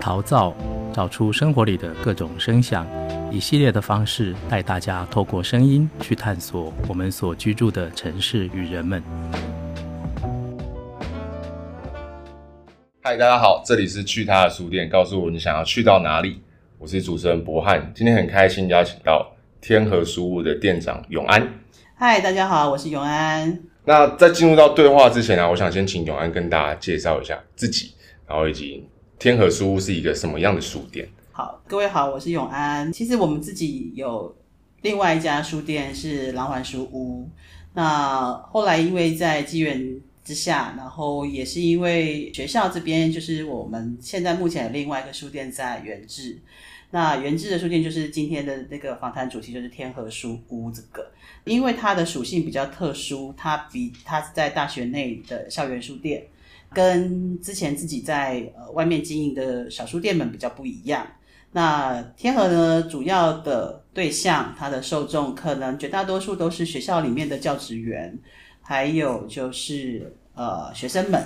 陶造，找出生活里的各种声响，一系列的方式带大家透过声音去探索我们所居住的城市与人们。嗨，大家好，这里是去他的书店，告诉我你想要去到哪里。我是主持人博翰，今天很开心邀请到天河书屋的店长永安。嗨，大家好，我是永安。那在进入到对话之前呢，我想先请永安跟大家介绍一下自己，然后以及天河书屋是一个什么样的书店。好，各位好，我是永安。其实我们自己有另外一家书店是瑯环书屋。那后来因为在机缘之下，然后也是因为学校这边，就是我们现在目前有另外一个书店在元智。那元智的书店就是今天的那个访谈主题，就是天河书屋这个，因为它的属性比较特殊，它比它在大学内的校园书店，跟之前自己在呃外面经营的小书店们比较不一样。那天河呢，主要的对象，它的受众可能绝大多数都是学校里面的教职员，还有就是呃学生们。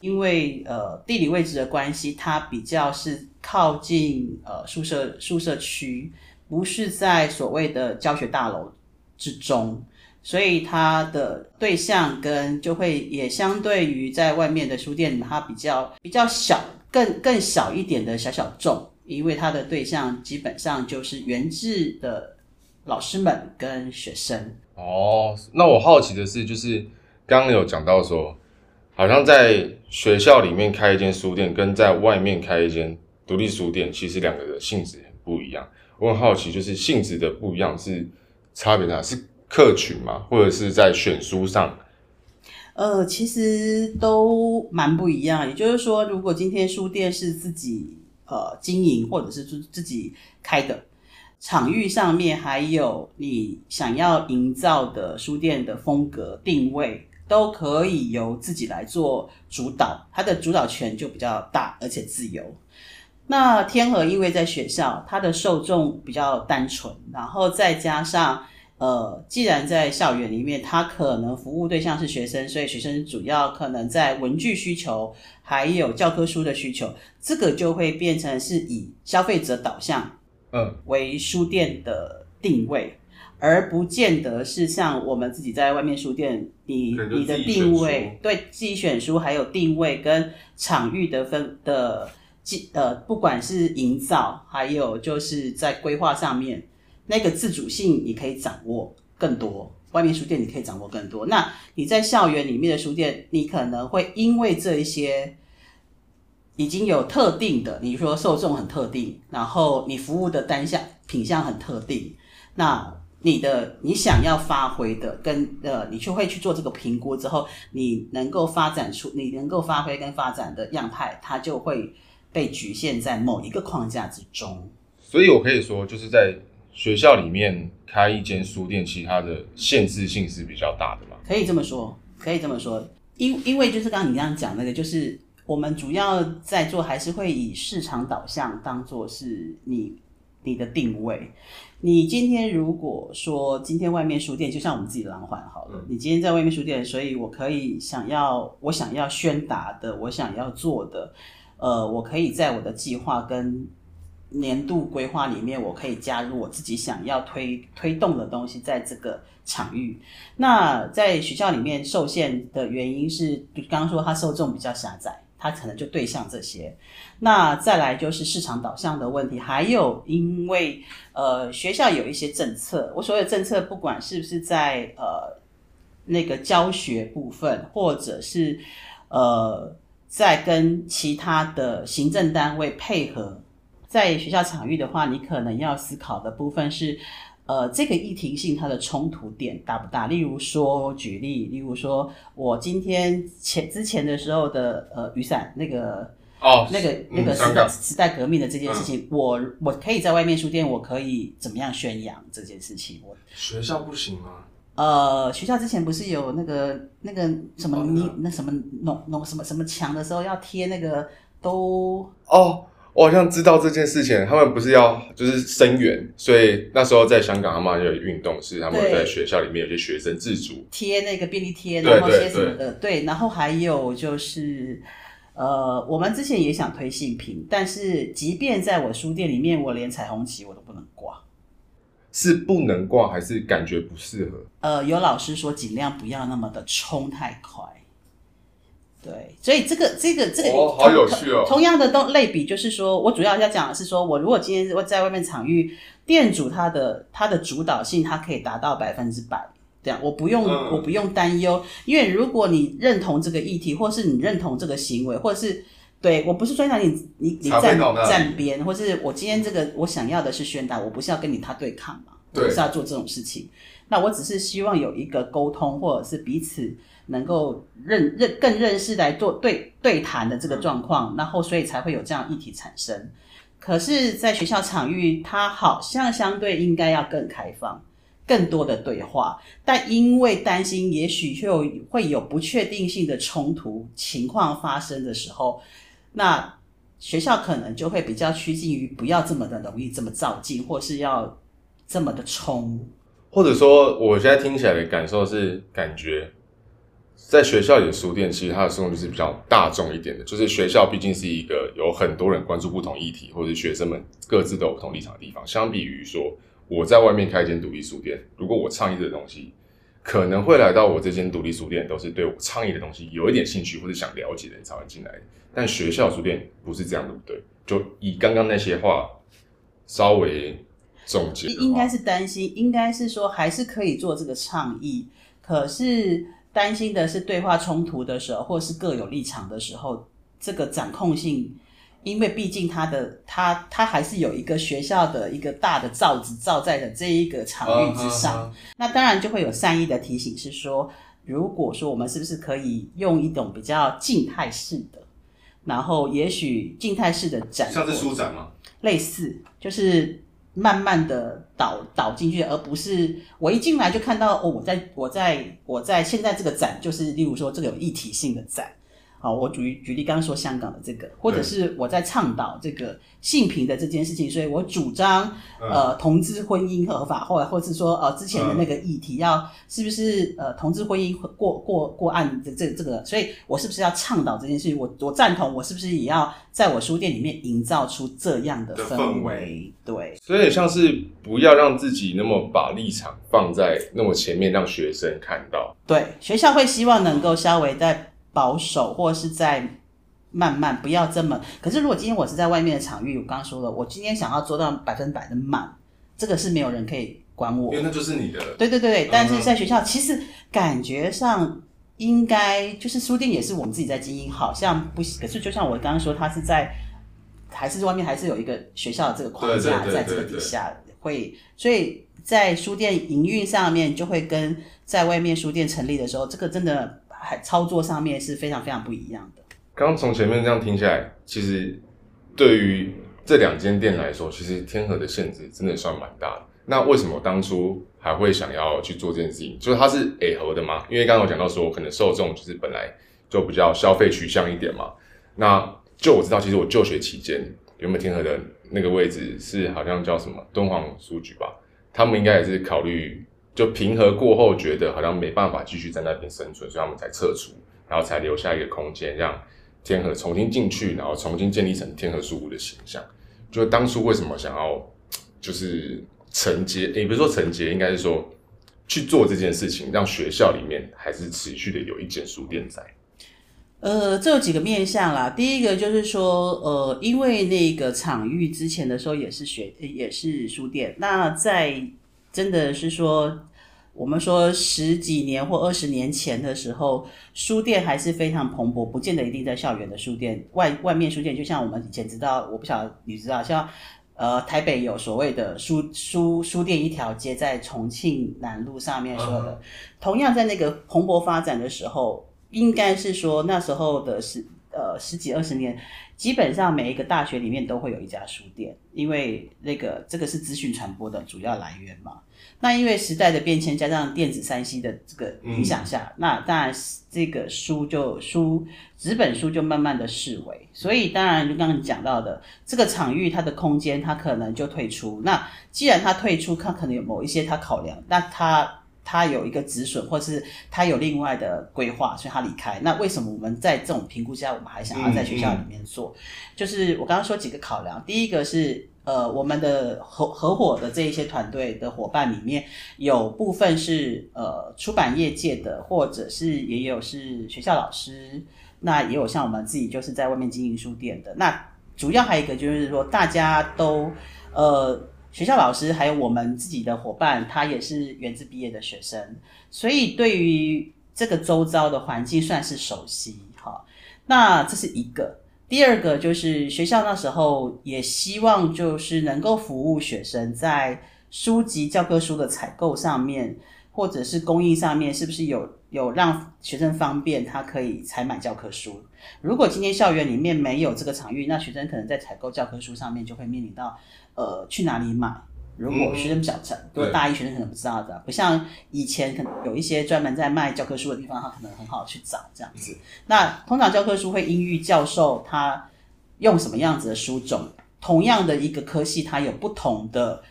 因为呃地理位置的关系，它比较是靠近呃宿舍宿舍区，不是在所谓的教学大楼之中，所以它的对象跟就会也相对于在外面的书店，它比较比较小，更更小一点的小小众，因为它的对象基本上就是原制的老师们跟学生。哦，那我好奇的是，就是刚刚有讲到说。好像在学校里面开一间书店，跟在外面开一间独立书店，其实两个的性质很不一样。我很好奇，就是性质的不一样是差别哪？是客群嘛？或者是在选书上？呃，其实都蛮不一样。也就是说，如果今天书店是自己呃经营，或者是自自己开的，场域上面还有你想要营造的书店的风格定位。都可以由自己来做主导，它的主导权就比较大，而且自由。那天河因为在学校，它的受众比较单纯，然后再加上呃，既然在校园里面，它可能服务对象是学生，所以学生主要可能在文具需求，还有教科书的需求，这个就会变成是以消费者导向，嗯，为书店的定位。而不见得是像我们自己在外面书店，你你的定位，对，自己选书，还有定位跟场域的分的，呃，不管是营造，还有就是在规划上面，那个自主性你可以掌握更多。外面书店你可以掌握更多。那你在校园里面的书店，你可能会因为这一些已经有特定的，你说受众很特定，然后你服务的单项品项很特定，那。你的你想要发挥的跟呃，你就会去做这个评估之后，你能够发展出你能够发挥跟发展的样态，它就会被局限在某一个框架之中。所以我可以说，就是在学校里面开一间书店，其他的限制性是比较大的嘛？可以这么说，可以这么说，因因为就是刚刚你这样讲那个，就是我们主要在做还是会以市场导向当做是你你的定位。你今天如果说今天外面书店就像我们自己的狼环好了，你今天在外面书店，所以我可以想要我想要宣达的，我想要做的，呃，我可以在我的计划跟年度规划里面，我可以加入我自己想要推推动的东西在这个场域。那在学校里面受限的原因是，刚刚说它受众比较狭窄。它可能就对象这些，那再来就是市场导向的问题，还有因为呃学校有一些政策，我所谓的政策不管是不是在呃那个教学部分，或者是呃在跟其他的行政单位配合，在学校场域的话，你可能要思考的部分是。呃，这个议题性它的冲突点大不大？例如说，举例，例如说，我今天前之前的时候的呃雨伞那个哦，那个那个时代、嗯、时代革命的这件事情，嗯、我我可以在外面书店，我可以怎么样宣扬这件事情？我学校不行吗？呃，学校之前不是有那个那个什么你那什么弄弄什么什么墙的时候要贴那个都哦。我好像知道这件事情，他们不是要就是声援，所以那时候在香港，他们就有运动，是他们在学校里面有些学生自主贴那个便利贴，然后些什么的，对，然后还有就是呃，我们之前也想推性平，但是即便在我书店里面，我连彩虹旗我都不能挂。是不能挂，还是感觉不适合？呃，有老师说尽量不要那么的冲太快。对，所以这个这个这个哦，好有趣哦。同样的都类比，就是说我主要要讲的是说，我如果今天我在外面场域，店主他的他的主导性，他可以达到百分之百。这样，我不用、嗯、我不用担忧，因为如果你认同这个议题，或是你认同这个行为，或是对我不是专讲你你你站站边，或是我今天这个我想要的是宣导，我不是要跟你他对抗嘛，对，我不是要做这种事情。那我只是希望有一个沟通，或者是彼此能够认认更认识来做对对谈的这个状况，嗯、然后所以才会有这样议题产生。可是，在学校场域，它好像相对应该要更开放。更多的对话，但因为担心，也许就会有不确定性的冲突情况发生的时候，那学校可能就会比较趋近于不要这么的容易这么照进，或是要这么的冲。或者说，我现在听起来的感受是，感觉在学校里的书店，其实它的作用就是比较大众一点的，就是学校毕竟是一个有很多人关注不同议题，或者学生们各自都有不同立场的地方，相比于说。我在外面开一间独立书店，如果我倡议的东西，可能会来到我这间独立书店，都是对我倡议的东西有一点兴趣或者想了解的人才会进来。但学校书店不是这样，对不对？就以刚刚那些话稍微总结，应该是担心，应该是说还是可以做这个倡议，可是担心的是对话冲突的时候，或是各有立场的时候，这个掌控性。因为毕竟他的他他还是有一个学校的一个大的罩子罩在了这一个场域之上，哦、那当然就会有善意的提醒，是说如果说我们是不是可以用一种比较静态式的，然后也许静态式的展，像是书展吗？类似，就是慢慢的导导进去，而不是我一进来就看到哦，我在我在我在现在这个展就是例如说这个有一体性的展。好，我举举例，刚刚说香港的这个，或者是我在倡导这个性平的这件事情，所以我主张、嗯、呃同志婚姻合法化，或者是说呃之前的那个议题要是不是呃同志婚姻过过过案的这这个，所以我是不是要倡导这件事情？我我赞同，我是不是也要在我书店里面营造出这样的氛围？氛围对，所以像是不要让自己那么把立场放在那么前面，让学生看到。对，学校会希望能够稍微在。保守，或是在慢慢，不要这么。可是，如果今天我是在外面的场域，我刚刚说了，我今天想要做到百分百的满，这个是没有人可以管我，因为那就是你的。对对对，但是在学校，其实感觉上应该就是书店也是我们自己在经营，好像不行。可是，就像我刚刚说，它是在还是外面还是有一个学校的这个框架在这个底下会，所以在书店营运上面就会跟在外面书店成立的时候，这个真的。还操作上面是非常非常不一样的。刚从前面这样听下来，其实对于这两间店来说，其实天河的限制真的算蛮大的。那为什么当初还会想要去做这件事情？就是它是 A 合的吗？因为刚刚我讲到说，可能受众就是本来就比较消费取向一点嘛。那就我知道，其实我就学期间，原本天河的那个位置是好像叫什么敦煌书局吧，他们应该也是考虑。就平和过后，觉得好像没办法继续在那边生存，所以他们才撤出，然后才留下一个空间，让天河重新进去，然后重新建立成天河书屋的形象。就当初为什么想要就是承接，也不是说承接，应该是说去做这件事情，让学校里面还是持续的有一间书店在。呃，这有几个面向啦。第一个就是说，呃，因为那个场域之前的时候也是学，也是书店，那在真的是说。我们说十几年或二十年前的时候，书店还是非常蓬勃，不见得一定在校园的书店，外外面书店，就像我们以前知道，我不晓得你知道，像呃台北有所谓的书书书店一条街，在重庆南路上面说的，嗯、同样在那个蓬勃发展的时候，应该是说那时候的十呃十几二十年，基本上每一个大学里面都会有一家书店，因为那个这个是资讯传播的主要来源嘛。那因为时代的变迁，加上电子三 C 的这个影响下，嗯、那当然这个书就书纸本书就慢慢的式微，所以当然就刚刚你讲到的这个场域，它的空间它可能就退出。那既然它退出，它可能有某一些它考量，那它它有一个止损，或是它有另外的规划，所以它离开。那为什么我们在这种评估下，我们还想要在学校里面做？嗯嗯、就是我刚刚说几个考量，第一个是呃，我们的合合伙的这一些团队的伙伴里面，有部分是呃出版业界的，或者是也有是学校老师，那也有像我们自己就是在外面经营书店的。那主要还有一个就是说，大家都呃。学校老师还有我们自己的伙伴，他也是源自毕业的学生，所以对于这个周遭的环境算是熟悉。哈，那这是一个。第二个就是学校那时候也希望就是能够服务学生，在书籍教科书的采购上面，或者是供应上面，是不是有有让学生方便，他可以采买教科书。如果今天校园里面没有这个场域，那学生可能在采购教科书上面就会面临到。呃，去哪里买？如果学生比较少，如果大一学生可能不知道的，不像以前可能有一些专门在卖教科书的地方，他可能很好去找这样子。那通常教科书会依据教授他用什么样子的书种，同样的一个科系，它有不同的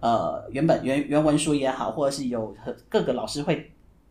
呃原本原原文书也好，或者是有各个老师会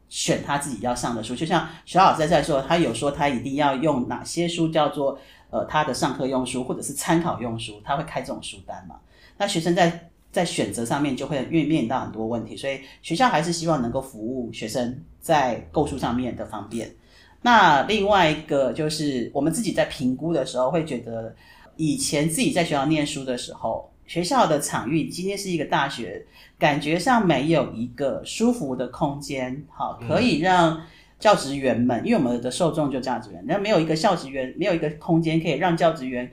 选他自己要上的书。就像徐老师在在说，他有说他一定要用哪些书叫做呃他的上课用书，或者是参考用书，他会开这种书单嘛。那学生在在选择上面就会面面临到很多问题，所以学校还是希望能够服务学生在购书上面的方便。那另外一个就是我们自己在评估的时候会觉得，以前自己在学校念书的时候，学校的场域今天是一个大学，感觉上没有一个舒服的空间，好可以让教职员们，因为我们的受众就教职员，那没有一个教职员，没有一个空间可以让教职员。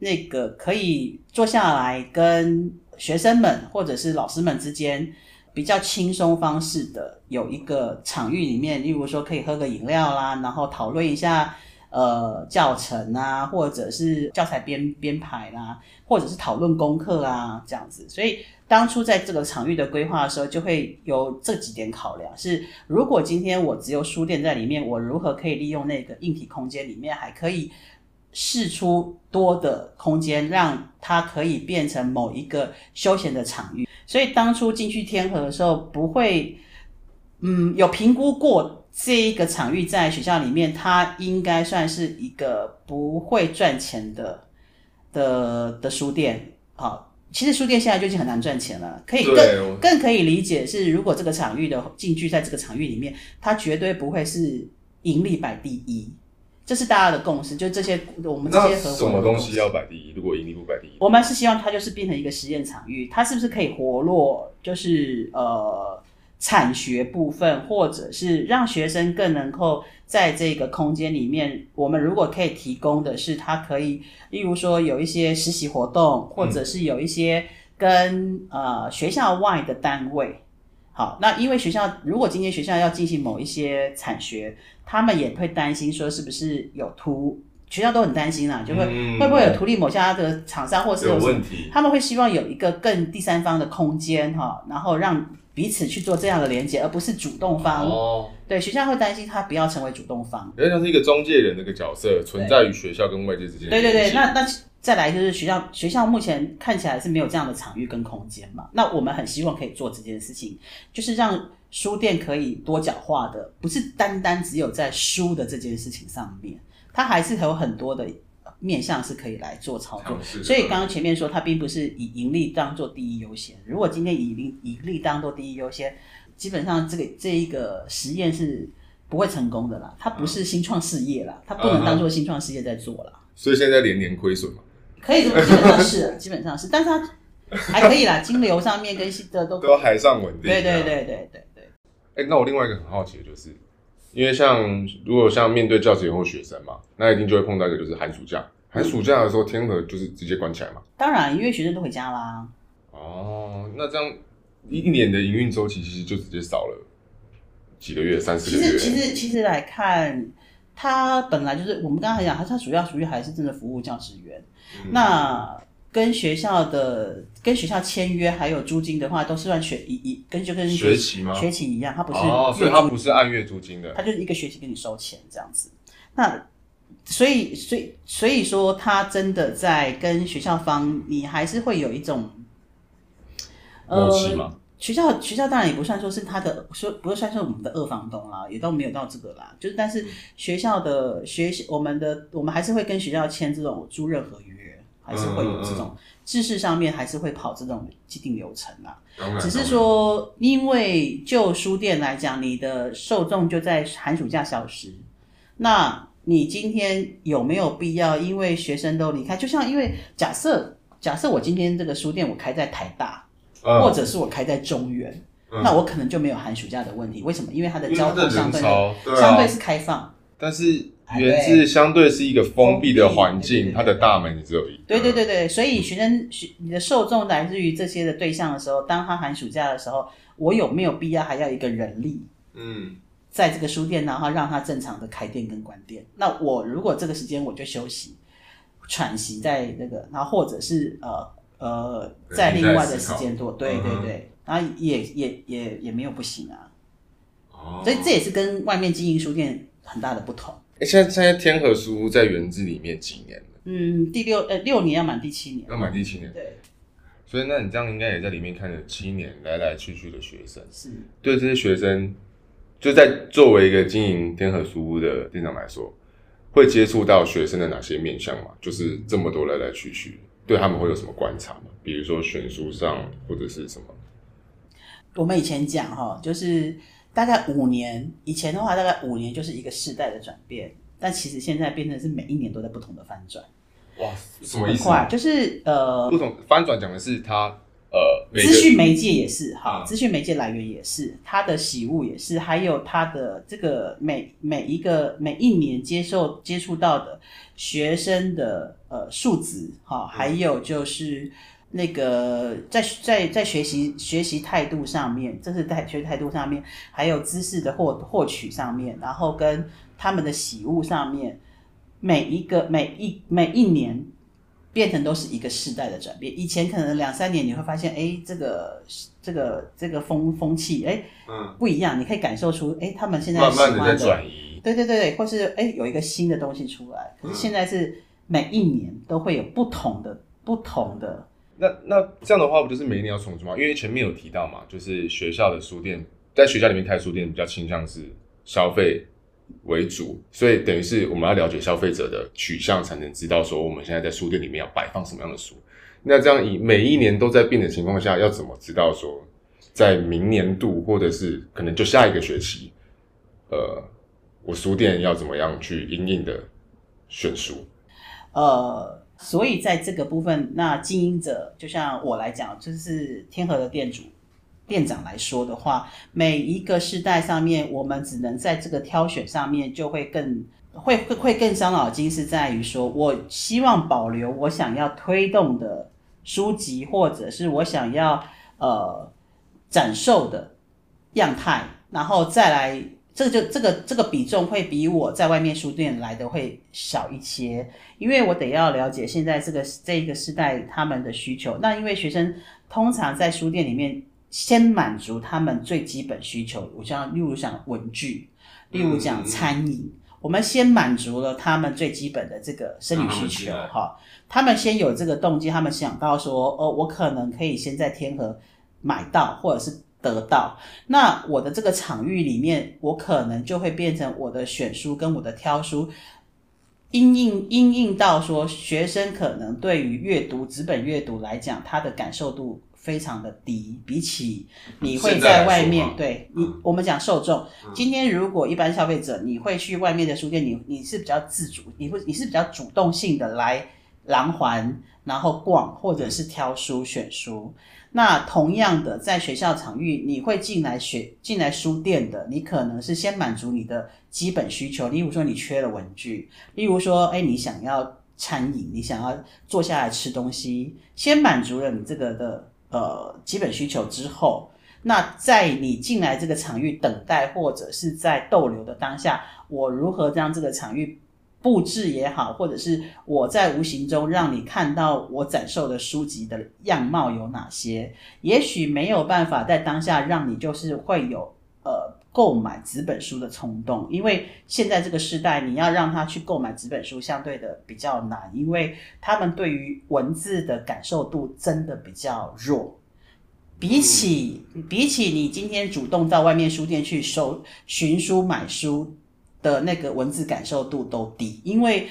那个可以坐下来跟学生们或者是老师们之间比较轻松方式的有一个场域里面，例如说可以喝个饮料啦，然后讨论一下呃教程啊，或者是教材编编排啦，或者是讨论功课啊这样子。所以当初在这个场域的规划的时候，就会有这几点考量：是如果今天我只有书店在里面，我如何可以利用那个硬体空间里面还可以。释出多的空间，让它可以变成某一个休闲的场域。所以当初进去天河的时候，不会，嗯，有评估过这一个场域在学校里面，它应该算是一个不会赚钱的的的书店。好，其实书店现在就已经很难赚钱了，可以更更可以理解是，如果这个场域的进去在这个场域里面，它绝对不会是盈利摆第一。这是大家的共识，就这些我们这些合伙什么东西要摆第一？如果盈利不摆第一，我们是希望它就是变成一个实验场域，它是不是可以活络？就是呃，产学部分，或者是让学生更能够在这个空间里面，我们如果可以提供的是，它可以，例如说有一些实习活动，或者是有一些跟、嗯、呃学校外的单位。好，那因为学校如果今天学校要进行某一些产学，他们也会担心说是不是有图，学校都很担心啦，就会、嗯、会不会有图利某家的厂商，或是有，有问题，他们会希望有一个更第三方的空间哈，然后让彼此去做这样的连接，而不是主动方。哦，对，学校会担心他不要成为主动方，有点像是一个中介人的一个角色存在于学校跟外界之间。对对对，那那。再来就是学校，学校目前看起来是没有这样的场域跟空间嘛。那我们很希望可以做这件事情，就是让书店可以多角化的，不是单单只有在书的这件事情上面，它还是有很多的面向是可以来做操作。所以刚刚前面说，它并不是以盈利当做第一优先。如果今天以盈盈利当做第一优先，基本上这个这一个实验是不会成功的啦。它不是新创事业啦，它不能当做新创事业在做啦。所以现在连年亏损嘛。可以，基本上是，基本上是，但是它还可以啦，金流上面跟新的都都还算稳定。对对对对对对。哎、欸，那我另外一个很好奇的就是，因为像如果像面对教职员或学生嘛，那一定就会碰到一个就是寒暑假，寒暑假的时候天河就是直接关起来嘛。当然，因为学生都回家啦。哦，那这样一一年的营运周期其实就直接少了几个月，三四个月。其实其实其实来看。他本来就是我们刚才讲，他他主要属于还是真的服务教职员。嗯、那跟学校的跟学校签约还有租金的话，都是算学一一跟就跟学期吗？学期一样，他不是哦，所以他不是按月租金的，他就是一个学期给你收钱这样子。那所以所以所以说，他真的在跟学校方，你还是会有一种默契吗？学校学校当然也不算说是他的说不算是我们的二房东啦，也都没有到这个啦。就是但是学校的学习，我们的我们还是会跟学校签这种租任合约，还是会有这种知识上面还是会跑这种既定流程啦。只是说，因为就书店来讲，你的受众就在寒暑假消失，那你今天有没有必要？因为学生都离开，就像因为假设假设我今天这个书店我开在台大。或者是我开在中原，嗯，那我可能就没有寒暑假的问题。为什么？因为它的交通相对相对是开放。但是源自相对是一个封闭的环境，它的大门只有一。对对对对，所以学生学你的受众来自于这些的对象的时候，当他寒暑假的时候，我有没有必要还要一个人力？嗯，在这个书店，然后让他正常的开店跟关店。那我如果这个时间我就休息喘息在那个，然后或者是呃。呃，在另外的时间多，对对对，然后也也也也没有不行啊，哦，所以这也是跟外面经营书店很大的不同。哎，现在现在天河书屋在园子里面几年了？嗯，第六呃六年要满第七年，要满第七年，对。所以那你这样应该也在里面看了七年来来去去的学生，是对这些学生，就在作为一个经营天河书屋的店长来说，会接触到学生的哪些面向嘛？就是这么多来来去去。对他们会有什么观察吗？比如说选书上或者是什么？我们以前讲哈，就是大概五年以前的话，大概五年就是一个世代的转变，但其实现在变成是每一年都在不同的翻转。哇，什么意思？就是呃，不同翻转讲的是他。呃，资讯媒介也是哈，资讯媒介来源也是，他的喜恶也是，还有他的这个每每一个每一年接受接触到的学生的呃素质哈，还有就是那个在在在学习学习态度上面，这是在学习态度上面，还有知识的获获取上面，然后跟他们的喜恶上面，每一个每一每一年。变成都是一个世代的转变。以前可能两三年你会发现，哎，这个这个这个风风气，哎，嗯，不一样。你可以感受出，哎，他们现在喜欢的，慢慢的在转移。对对对对，或是哎有一个新的东西出来。可是现在是每一年都会有不同的不同的。那那这样的话，不就是每一年要重组吗？因为前面有提到嘛，就是学校的书店，在学校里面开书店比较倾向是消费。为主，所以等于是我们要了解消费者的取向，才能知道说我们现在在书店里面要摆放什么样的书。那这样以每一年都在变的情况下，要怎么知道说在明年度或者是可能就下一个学期，呃，我书店要怎么样去因应的选书？呃，所以在这个部分，那经营者就像我来讲，就是天河的店主。店长来说的话，每一个世代上面，我们只能在这个挑选上面就会更会会会更伤脑筋，是在于说我希望保留我想要推动的书籍，或者是我想要呃展售的样态，然后再来，这个就这个这个比重会比我在外面书店来的会少一些，因为我得要了解现在这个这一个时代他们的需求。那因为学生通常在书店里面。先满足他们最基本需求，我像例如讲文具，例如讲餐饮，我们先满足了他们最基本的这个生理需求哈。他们先有这个动机，他们想到说，哦，我可能可以先在天河买到，或者是得到。那我的这个场域里面，我可能就会变成我的选书跟我的挑书，因应因应到说，学生可能对于阅读纸本阅读来讲，他的感受度。非常的低，比起你会在外面，对你，我们讲受众。今天如果一般消费者，你会去外面的书店，你你是比较自主，你会你是比较主动性的来廊环，然后逛或者是挑书选书。那同样的，在学校场域，你会进来学进来书店的，你可能是先满足你的基本需求，例如说你缺了文具，例如说，哎，你想要餐饮，你想要坐下来吃东西，先满足了你这个的。呃，基本需求之后，那在你进来这个场域等待或者是在逗留的当下，我如何让这个场域布置也好，或者是我在无形中让你看到我展售的书籍的样貌有哪些？也许没有办法在当下让你就是会有呃购买纸本书的冲动，因为现在这个时代，你要让他去购买纸本书相对的比较难，因为他们对于文字的感受度真的比较弱。比起比起你今天主动到外面书店去搜寻书买书的那个文字感受度都低，因为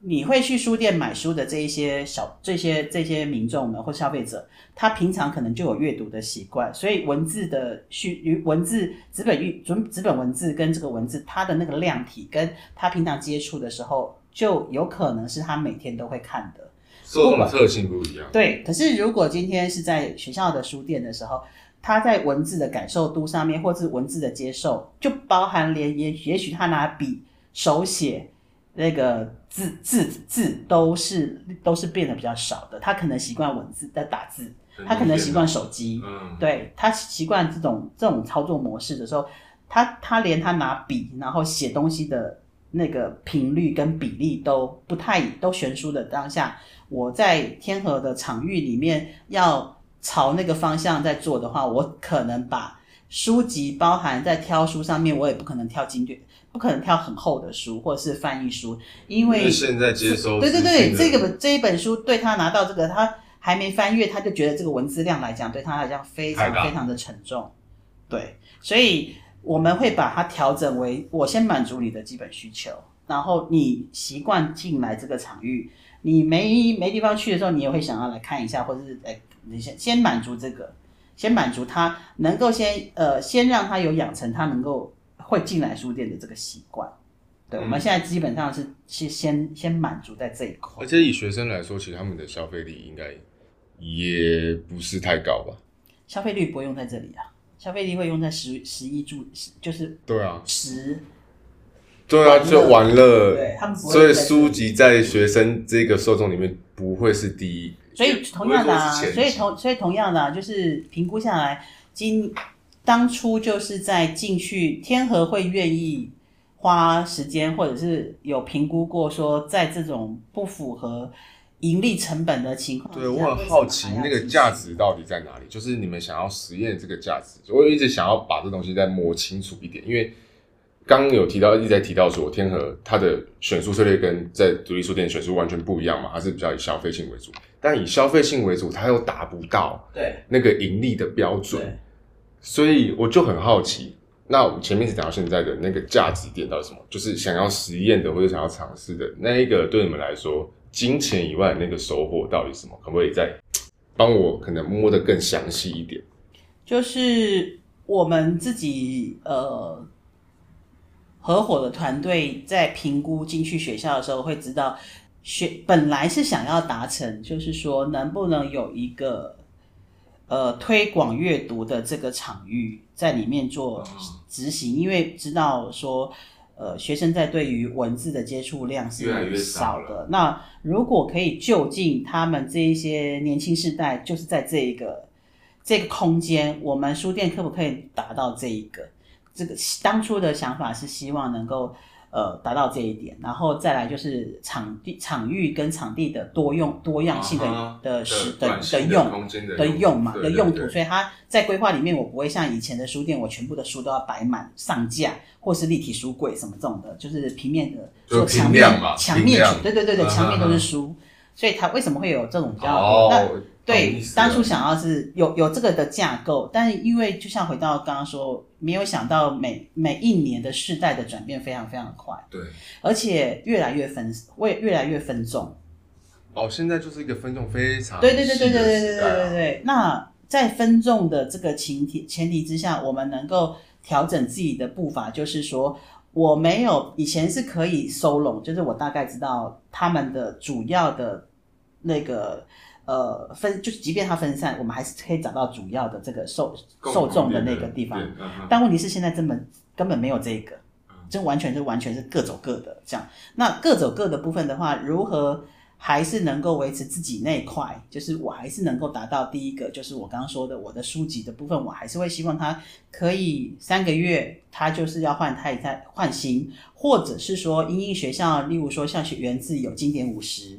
你会去书店买书的这一些小这些这些民众们或消费者，他平常可能就有阅读的习惯，所以文字的叙文字纸本语准纸本文字跟这个文字它的那个量体跟他平常接触的时候，就有可能是他每天都会看的。受众特性不一样，对。可是如果今天是在学校的书店的时候，他在文字的感受度上面，或是文字的接受，就包含连也也许他拿笔手写那个字字字都是都是变得比较少的。他可能习惯文字在打字，他可能习惯手机，嗯，对，他习惯这种这种操作模式的时候，他他连他拿笔然后写东西的那个频率跟比例都不太都悬殊的当下。我在天河的场域里面要朝那个方向在做的话，我可能把书籍包含在挑书上面，我也不可能挑经典，不可能挑很厚的书或者是翻译书，因为现在接收对对对，这个这一本书对他拿到这个，他还没翻阅，他就觉得这个文字量来讲对他来讲非常非常的沉重，对，所以我们会把它调整为我先满足你的基本需求，然后你习惯进来这个场域。你没没地方去的时候，你也会想要来看一下，或者是哎，你先先满足这个，先满足他能够先呃，先让他有养成他能够会进来书店的这个习惯。对，嗯、我们现在基本上是是先先满足在这一块。而且以学生来说，其实他们的消费力应该也不是太高吧？消费率不会用在这里啊，消费力会用在食食衣住，就是对啊，十。对啊，就玩乐，对，他们不会，所以书籍在学生这个受众里面不会是第一。所以同样的啊，所以同所以同样的啊，就是评估下来，今当初就是在进去天河会愿意花时间，或者是有评估过说，在这种不符合盈利成本的情况，对，我很好奇那个价值到底在哪里？就是你们想要实验这个价值，我一直想要把这东西再摸清楚一点，因为。刚刚有提到，一直在提到说，天河它的选书策略跟在独立书店选书完全不一样嘛，它是比较以消费性为主。但以消费性为主，它又达不到对那个盈利的标准，所以我就很好奇，那我们前面是讲到现在的那个价值点到底什么？就是想要实验的或者想要尝试的那一个，对你们来说，金钱以外的那个收获到底什么？可不可以再帮我可能摸得更详细一点？就是我们自己呃。合伙的团队在评估进去学校的时候，会知道学本来是想要达成，就是说能不能有一个呃推广阅读的这个场域在里面做执行，因为知道说呃学生在对于文字的接触量是越来越少的。那如果可以就近他们这一些年轻世代，就是在这一个这个空间，我们书店可不可以达到这一个？这个当初的想法是希望能够呃达到这一点，然后再来就是场地、场域跟场地的多用多样性的、uh 的使的的，用的，用嘛的用途，所以它在规划里面，我不会像以前的书店，我全部的书都要摆满上架，或是立体书柜什么这种的，就是平面的，就墙面墙面对对对对，墙面都是书，uh. 所以它为什么会有这种比较？Oh. 那对，当初想要是有有这个的架构，但是因为就像回到刚刚说，没有想到每每一年的世代的转变非常非常快，对，而且越来越分，越越来越分众。哦，现在就是一个分众非常对对对对对对对对对对。那在分众的这个前提前提之下，我们能够调整自己的步伐，就是说我没有以前是可以收拢，就是我大概知道他们的主要的那个。呃，分就是，即便它分散，我们还是可以找到主要的这个受受众的那个地方。但问题是，现在根本根本没有这个，这完全是完全是各走各的这样。那各走各的部分的话，如何还是能够维持自己那一块？就是我还是能够达到第一个，就是我刚刚说的，我的书籍的部分，我还是会希望它可以三个月，它就是要换太太换新，或者是说，因应学校，例如说像学源自有经典五十。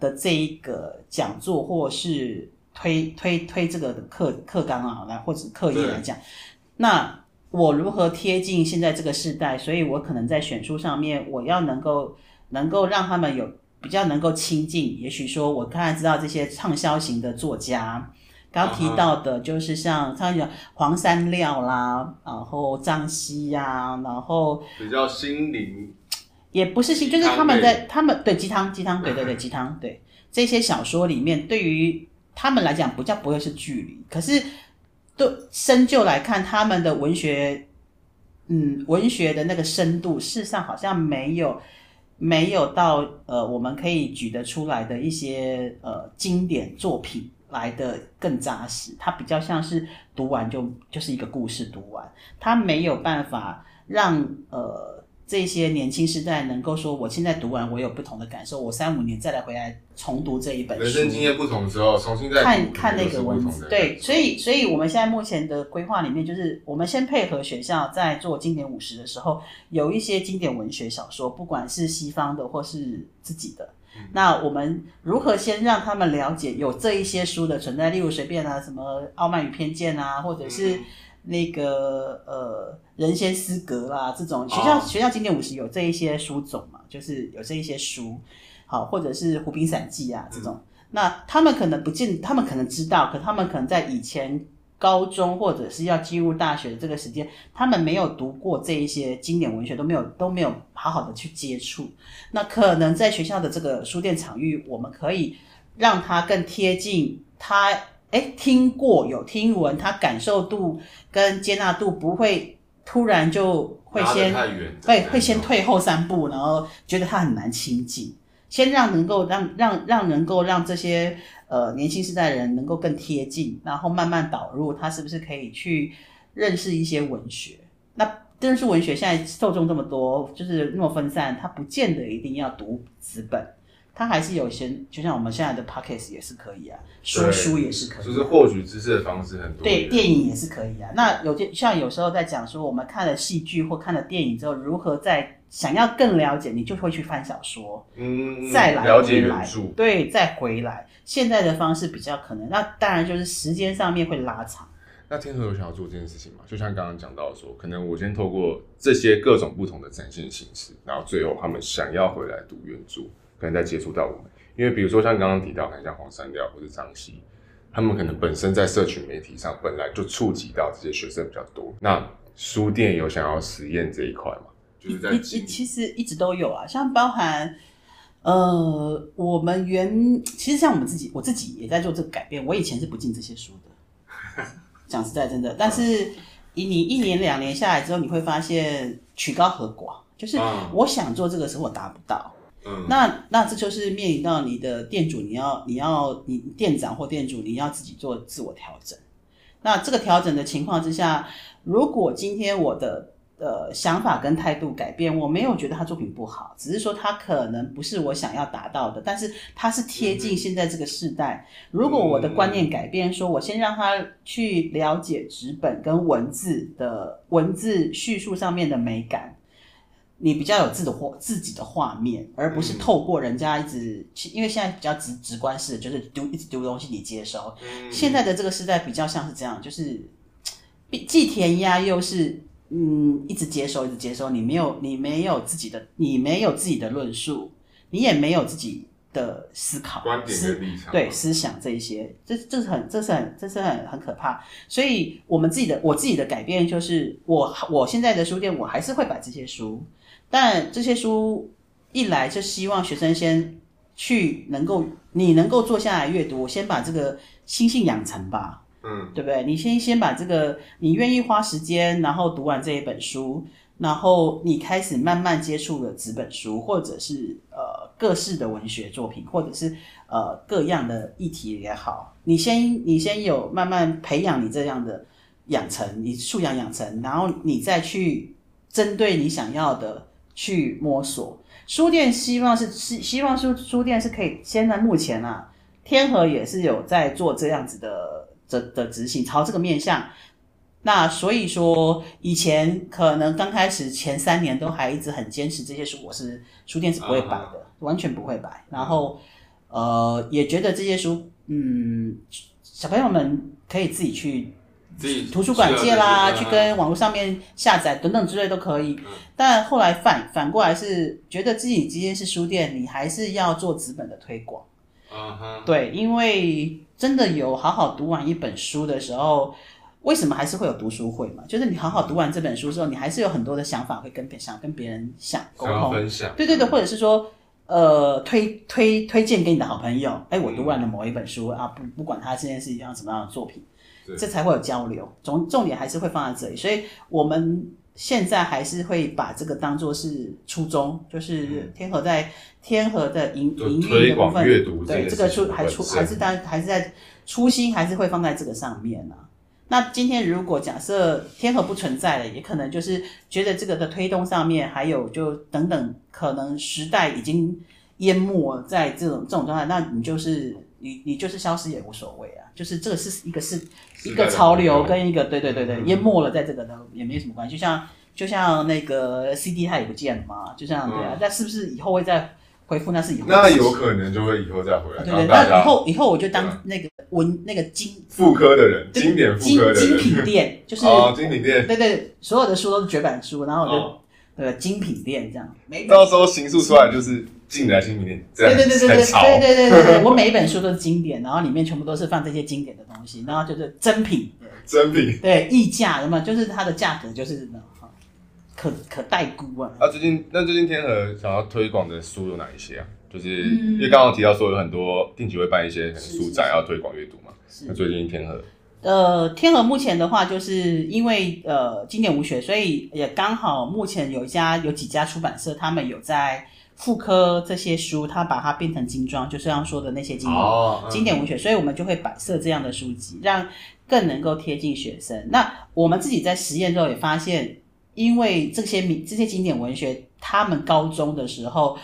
的这一个讲座，或是推推推这个的课课纲啊，来或者课业来讲，那我如何贴近现在这个时代？所以我可能在选书上面，我要能够能够让他们有比较能够亲近。也许说，我刚才知道这些畅销型的作家，刚提到的，就是像他讲黄山料啦，然后张西呀，然后比较心灵，也不是心，就是他们在他们对鸡汤鸡汤，对对对 鸡汤，对这些小说里面，对于他们来讲，不叫不会是距离，可是对深究来看，他们的文学，嗯，文学的那个深度，事实上好像没有。没有到呃，我们可以举得出来的一些呃经典作品来的更扎实。它比较像是读完就就是一个故事读完，它没有办法让呃。这些年轻时代能够说，我现在读完，我有不同的感受。我三五年再来回来重读这一本书，人生经验不同的时候，重新再看看那个文字。对，所以，所以我们现在目前的规划里面，就是我们先配合学校在做经典五十的时候，有一些经典文学小说，不管是西方的或是自己的，嗯、那我们如何先让他们了解有这一些书的存在？例如随便啊，什么《傲慢与偏见》啊，或者是。嗯那个呃，人间失格啦，这种学校、oh. 学校经典五十有这一些书种嘛，就是有这一些书，好，或者是《湖滨散记》啊这种。嗯、那他们可能不见，他们可能知道，可他们可能在以前高中或者是要进入大学的这个时间，他们没有读过这一些经典文学，都没有都没有好好的去接触。那可能在学校的这个书店场域，我们可以让他更贴近他。哎，听过有听闻，他感受度跟接纳度不会突然就会先会会先退后三步，然后觉得他很难亲近。先让能够让让让能够让这些呃年轻世代的人能够更贴近，然后慢慢导入他是不是可以去认识一些文学？那认识文学现在受众这么多，就是那么分散，他不见得一定要读纸本。它还是有一些，就像我们现在的 podcast 也是可以啊，说书也是可以，就是获取知识的方式很多。对，电影也是可以啊。那有些像有时候在讲说，我们看了戏剧或看了电影之后，如何在想要更了解，你就会去翻小说，嗯，再来了解原著，对，再回来。现在的方式比较可能，那当然就是时间上面会拉长。那天河有想要做这件事情吗？就像刚刚讲到说，可能我先透过这些各种不同的展现形式，然后最后他们想要回来读原著。可能在接触到我们，因为比如说像刚刚提到，可能像黄山料或者张希，他们可能本身在社群媒体上本来就触及到这些学生比较多。那书店有想要实验这一块吗？就是在其实一直都有啊，像包含呃，我们原其实像我们自己，我自己也在做这个改变。我以前是不进这些书的，讲实在真的。但是以你一年两年下来之后，你会发现曲高和寡，就是我想做这个时候我达不到。嗯，那那这就是面临到你的店主，你要你要你店长或店主，你要自己做自我调整。那这个调整的情况之下，如果今天我的呃想法跟态度改变，我没有觉得他作品不好，只是说他可能不是我想要达到的，但是他是贴近现在这个时代。如果我的观念改变，说我先让他去了解纸本跟文字的文字叙述上面的美感。你比较有自的画自己的画面，而不是透过人家一直，嗯、因为现在比较直直观式，就是丢一直丢东西你接收。嗯、现在的这个时代比较像是这样，就是既填鸭又是嗯一直接收一直接收，你没有你没有自己的你没有自己的论述，你也没有自己的思考观点的立场，对思想这一些，这这是很这是很这是很很可怕。所以我们自己的我自己的改变就是我我现在的书店我还是会把这些书。但这些书一来，就希望学生先去能够，你能够坐下来阅读，先把这个心性养成吧，嗯，对不对？你先先把这个，你愿意花时间，然后读完这一本书，然后你开始慢慢接触了纸本书，或者是呃各式的文学作品，或者是呃各样的议题也好，你先你先有慢慢培养你这样的养成，你素养养成，然后你再去针对你想要的。去摸索，书店希望是希希望书书店是可以。现在目前啊，天河也是有在做这样子的的的执行，朝这个面向。那所以说，以前可能刚开始前三年都还一直很坚持这些书，我是书店是不会摆的，啊、完全不会摆。然后呃，也觉得这些书，嗯，小朋友们可以自己去。图书馆借啦，去跟网络上面下载等等之类都可以。但后来反反过来是觉得自己今天是书店，你还是要做纸本的推广。对，因为真的有好好读完一本书的时候，为什么还是会有读书会嘛？就是你好好读完这本书之后，你还是有很多的想法会跟别想跟别人想沟通分享，对对对，或者是说。呃，推推推荐给你的好朋友，哎，我读完了某一本书、嗯、啊，不不管他这件事一样什么样的作品，这才会有交流。重重点还是会放在这里，所以我们现在还是会把这个当做是初衷，就是天河在、嗯、天河的营营运的部分，阅读对这个初还初还是在还是在初心还是会放在这个上面呢、啊。那今天如果假设天河不存在了，也可能就是觉得这个的推动上面，还有就等等，可能时代已经淹没在这种这种状态，那你就是你你就是消失也无所谓啊，就是这个是一个是一个潮流跟一个对对对对淹没了在这个呢也没什么关系，就像就像那个 CD 它也不见了嘛，就像对啊，那是不是以后会再？回复？那是以后，那有可能就会以后再回来。对对，那以后以后我就当那个文那个精妇科的人，经典妇科的人，精品店 就是哦，精品店，对对，所有的书都是绝版书，然后我就对精品店这样。到时候形塑出来就是进来精品店，对对对对对对对对对，我每一本书都是经典，然后里面全部都是放这些经典的东西，然后就是真品，真品，对溢价，那么就是它的价格就是。可可代估啊！啊，最近那最近天河想要推广的书有哪一些啊？就是、嗯、因为刚刚提到说有很多定期会办一些书展要推广阅读嘛。是。那最近天河，呃，天河目前的话，就是因为呃经典文学，所以也刚好目前有一家有几家出版社，他们有在复刻这些书，它把它变成精装，就是刚刚说的那些经典、哦嗯、经典文学，所以我们就会摆设这样的书籍，让更能够贴近学生。那我们自己在实验之后也发现。因为这些名这些经典文学，他们高中的时候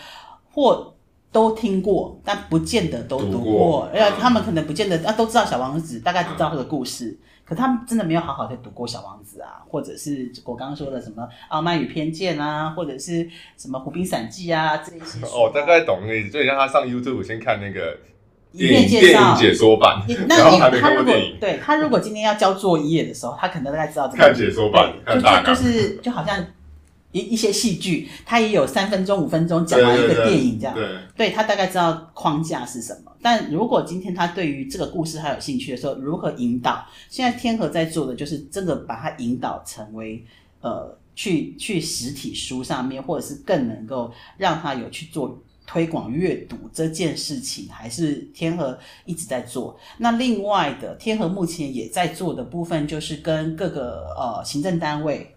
或都听过，但不见得都读过。而且他们可能不见得啊，都知道小王子，大概知道这个故事，嗯、可他们真的没有好好的读过小王子啊，或者是我刚刚说的什么《傲慢与偏见》啊，或者是什么《湖滨散记》啊这一些。哦，大概懂那意思，所以让他上 YouTube 先看那个。一遍介绍解说版，那你他如果对他如果今天要交作业的时候，他可能大概知道这个看解说版，就就就是就好像一一些戏剧，他也有三分钟、五分钟讲完一个电影这样，对，他大概知道框架是什么。但如果今天他对于这个故事还有兴趣的时候，如何引导？现在天河在做的就是真的把它引导成为呃，去去实体书上面，或者是更能够让他有去做。推广阅读这件事情，还是天河一直在做。那另外的，天河目前也在做的部分，就是跟各个呃行政单位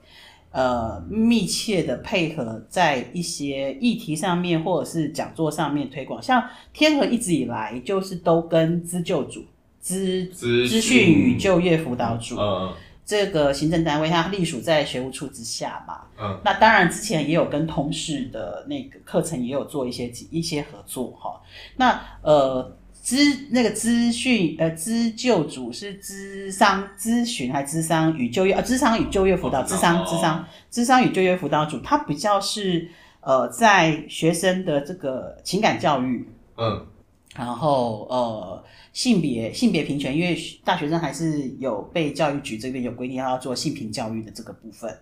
呃密切的配合，在一些议题上面或者是讲座上面推广。像天河一直以来就是都跟资救组、资资讯与就业辅导组。嗯这个行政单位它隶属在学务处之下嘛，嗯，那当然之前也有跟通事的那个课程也有做一些一些合作哈。那呃资那个资讯呃资救组是咨商咨询还是咨商与就业啊？咨商与就业辅导，咨商咨商咨商与就业辅导组，它比较是呃在学生的这个情感教育，嗯，然后呃。性别性别平权，因为大学生还是有被教育局这边有规定要做性平教育的这个部分，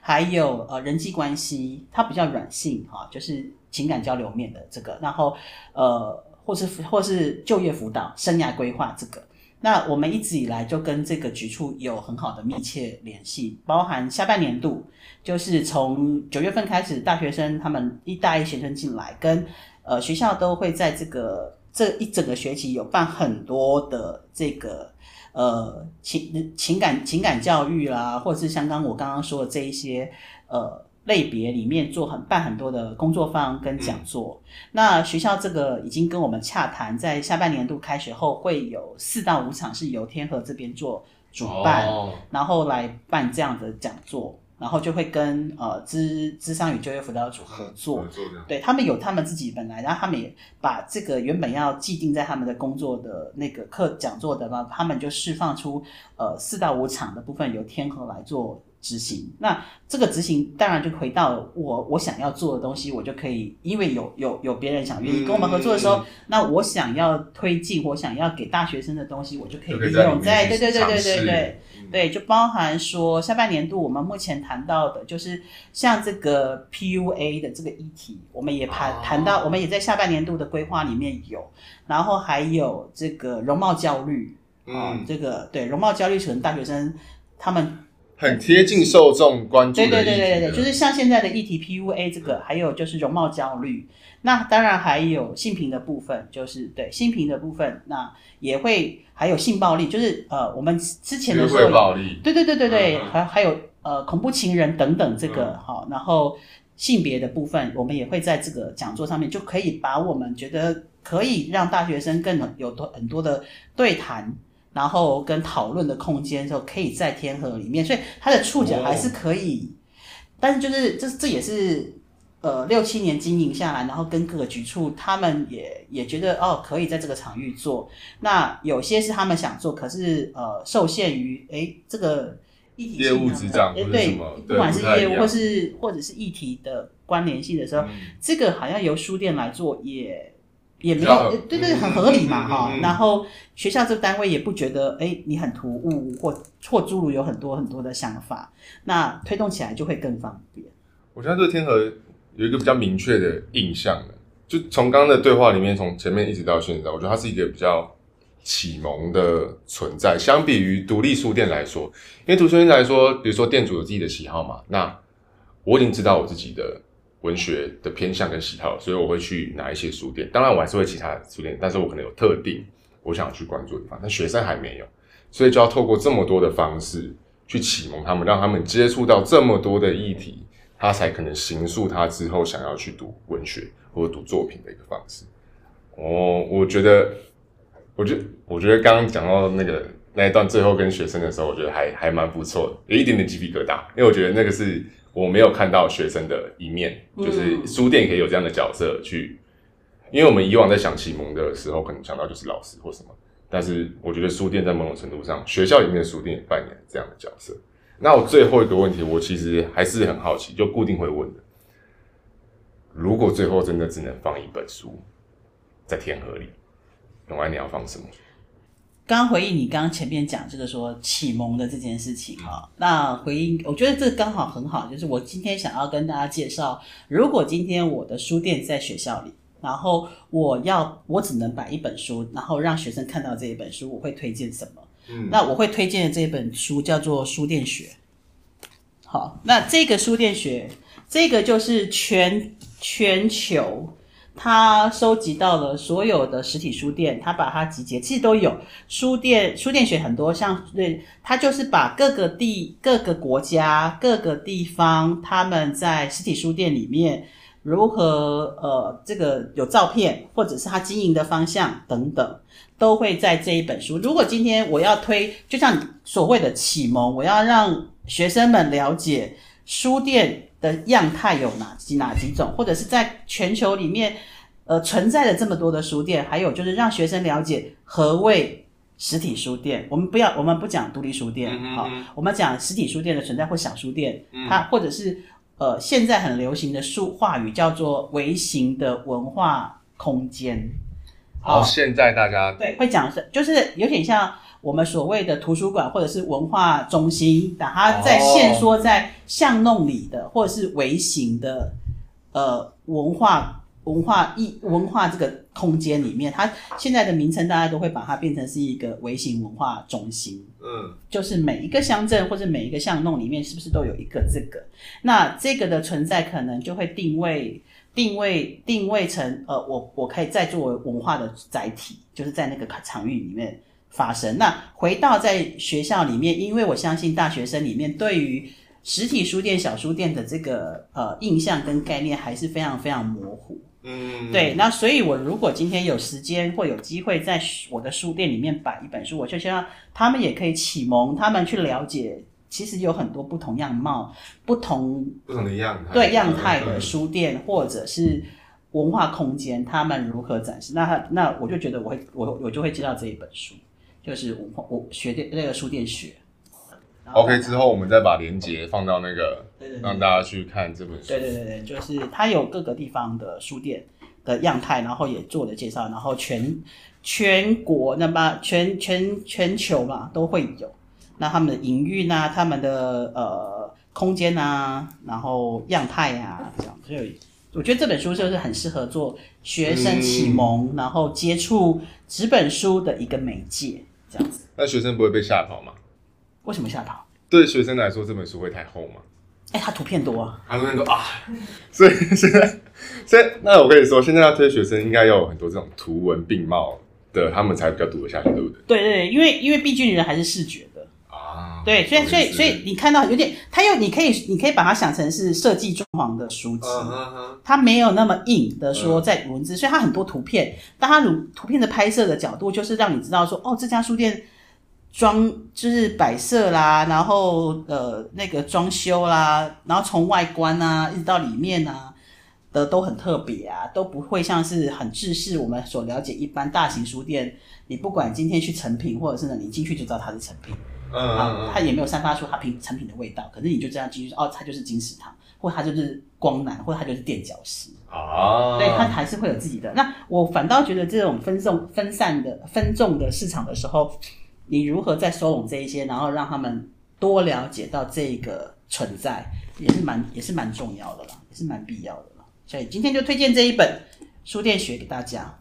还有呃人际关系，它比较软性哈，就是情感交流面的这个，然后呃或是或是就业辅导、生涯规划这个，那我们一直以来就跟这个局处有很好的密切联系，包含下半年度，就是从九月份开始，大学生他们一大一学生进来，跟呃学校都会在这个。这一整个学期有办很多的这个呃情情感情感教育啦，或者是像刚我刚刚说的这一些呃类别里面做很办很多的工作坊跟讲座。嗯、那学校这个已经跟我们洽谈，在下半年度开学后会有四到五场是由天河这边做主办，哦、然后来办这样的讲座。然后就会跟呃资资商与就业辅导组合作，合作对他们有他们自己本来，然后他们也把这个原本要既定在他们的工作的那个课讲座的嘛，他们就释放出呃四到五场的部分由天河来做执行。那这个执行当然就回到我我想要做的东西，我就可以，因为有有有别人想愿意跟我们合作的时候，嗯、那我想要推进，我想要给大学生的东西，我就可以利用在对对对对对对。对，就包含说下半年度我们目前谈到的，就是像这个 PUA 的这个议题，我们也谈谈到，我们也在下半年度的规划里面有，然后还有这个容貌焦虑，嗯，这个对容貌焦虑，可能大学生他们很贴近受众关注的。对对对对对，就是像现在的议题 PUA 这个，还有就是容貌焦虑。那当然还有性平的部分，就是对性平的部分，那也会还有性暴力，就是呃，我们之前的时候，暴力，对对对对对，还、嗯、还有呃恐怖情人等等这个好、嗯，然后性别的部分，我们也会在这个讲座上面就可以把我们觉得可以让大学生更有多很多的对谈，然后跟讨论的空间，就可以在天河里面，所以它的触角还是可以，哦、但是就是这这也是。呃，六七年经营下来，然后跟各个局处，他们也也觉得哦，可以在这个场域做。那有些是他们想做，可是呃，受限于哎，这个议题业务执掌，哎，对，不管是业务或是或者是议题的关联性的时候，嗯，这个好像由书店来做也也没有，对对，很合理嘛哈，嗯。然后学校这个单位也不觉得哎，你很突兀或或诸如有很多很多的想法，那推动起来就会更方便。我觉得这个天河。有一个比较明确的印象的，就从刚刚的对话里面，从前面一直到现在，我觉得它是一个比较启蒙的存在。相比于独立书店来说，因为独立书店来说，比如说店主有自己的喜好嘛，那我已经知道我自己的文学的偏向跟喜好，所以我会去哪一些书店。当然，我还是会其他书店，但是我可能有特定我想去关注的地方。但学生还没有，所以就要透过这么多的方式去启蒙他们，让他们接触到这么多的议题。他才可能形塑他之后想要去读文学或者读作品的一个方式。哦，我觉得，我觉得，我觉得刚刚讲到那个那一段最后跟学生的时候，我觉得还还蛮不错的，有一点点鸡皮疙瘩，因为我觉得那个是我没有看到学生的一面，就是书店可以有这样的角色去，因为我们以往在想启蒙的时候，可能想到就是老师或什么，但是我觉得书店在某种程度上，学校里面的书店也扮演这样的角色。那我最后一个问题，我其实还是很好奇，就固定会问的：如果最后真的只能放一本书在天河里，永安你要放什么？刚刚回应你刚刚前面讲这个说启蒙的这件事情哈，那回应我觉得这刚好很好，就是我今天想要跟大家介绍，如果今天我的书店在学校里，然后我要我只能摆一本书，然后让学生看到这一本书，我会推荐什么？嗯，那我会推荐的这本书叫做《书店学》。好，那这个《书店学》这个就是全全球，他收集到了所有的实体书店，他把它集结，其实都有书店书店学很多，像对，他就是把各个地、各个国家、各个地方他们在实体书店里面如何呃，这个有照片，或者是他经营的方向等等。都会在这一本书。如果今天我要推，就像所谓的启蒙，我要让学生们了解书店的样态有哪几哪几种，或者是在全球里面，呃，存在的这么多的书店，还有就是让学生了解何谓实体书店。我们不要，我们不讲独立书店，好、嗯，我们讲实体书店的存在或小书店，嗯、它或者是呃，现在很流行的书话语叫做微型的文化空间。好，现在大家对会讲是，就是有点像我们所谓的图书馆或者是文化中心，把它在限缩在巷弄里的，或者是微型的呃文化文化艺文化这个空间里面，它现在的名称大家都会把它变成是一个微型文化中心。嗯，就是每一个乡镇或者每一个巷弄里面，是不是都有一个这个？那这个的存在可能就会定位。定位定位成呃，我我可以再作为文化的载体，就是在那个场域里面发生。那回到在学校里面，因为我相信大学生里面对于实体书店、小书店的这个呃印象跟概念还是非常非常模糊。嗯，对。那所以，我如果今天有时间或有机会在我的书店里面摆一本书，我就希望他们也可以启蒙他们去了解。其实有很多不同样貌、不同不同的样态，对样态的书店或者是文化空间，他们如何展示？那他那我就觉得我会我我就会接到这一本书，就是文化我学店那个书店学。OK，之后我们再把链接放到那个，对对对，让大家去看这本书。对对对对，就是它有各个地方的书店的样态，然后也做了介绍，然后全全国那么全全全球嘛都会有。那他们的营运啊，他们的呃空间啊，然后样态啊，这样，所以我觉得这本书就是很适合做学生启蒙，嗯、然后接触纸本书的一个媒介，这样子。那学生不会被吓跑吗？为什么吓跑？对学生来说，这本书会太厚吗？哎、欸，它图片多啊，他图片多啊，所以 现在，所以那我跟你说，现在要推学生，应该要有很多这种图文并茂的，他们才比较读得下去，对不对？对对，因为因为毕竟人还是视觉的啊，对，所以所以所以你看到有点，它又你可以你可以把它想成是设计装潢的书籍，嗯、它没有那么硬的说在文字，嗯、所以它很多图片，但它图图片的拍摄的角度就是让你知道说，哦，这家书店。装就是摆设啦，然后呃那个装修啦，然后从外观啊一直到里面啊的都很特别啊，都不会像是很制式我们所了解一般大型书店，你不管今天去成品或者是呢，你进去就知道它是成品，嗯，它也没有散发出它品成品的味道，可是你就这样进去哦，它就是金石堂，或它就是光南，或它就是垫脚石啊，对，它还是会有自己的。那我反倒觉得这种分众分散的分众的市场的时候。你如何在收拢这一些，然后让他们多了解到这个存在，也是蛮也是蛮重要的啦，也是蛮必要的啦。所以今天就推荐这一本书店学给大家。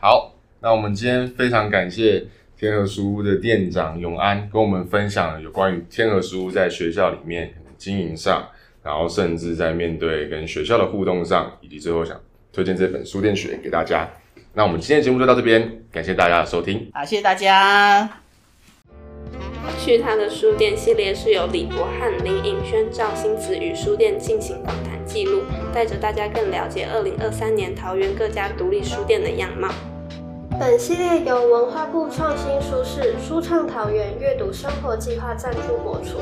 好，那我们今天非常感谢天和书屋的店长永安跟我们分享有关于天和书屋在学校里面经营上，然后甚至在面对跟学校的互动上，以及最后想推荐这本书店学给大家。那我们今天的节目就到这边，感谢大家的收听。好，谢谢大家。去他的书店系列是由李博翰、林颖轩、赵星子与书店进行访谈记录，带着大家更了解二零二三年桃园各家独立书店的样貌。本系列由文化部创新书市书畅桃园阅读生活计划赞助播出。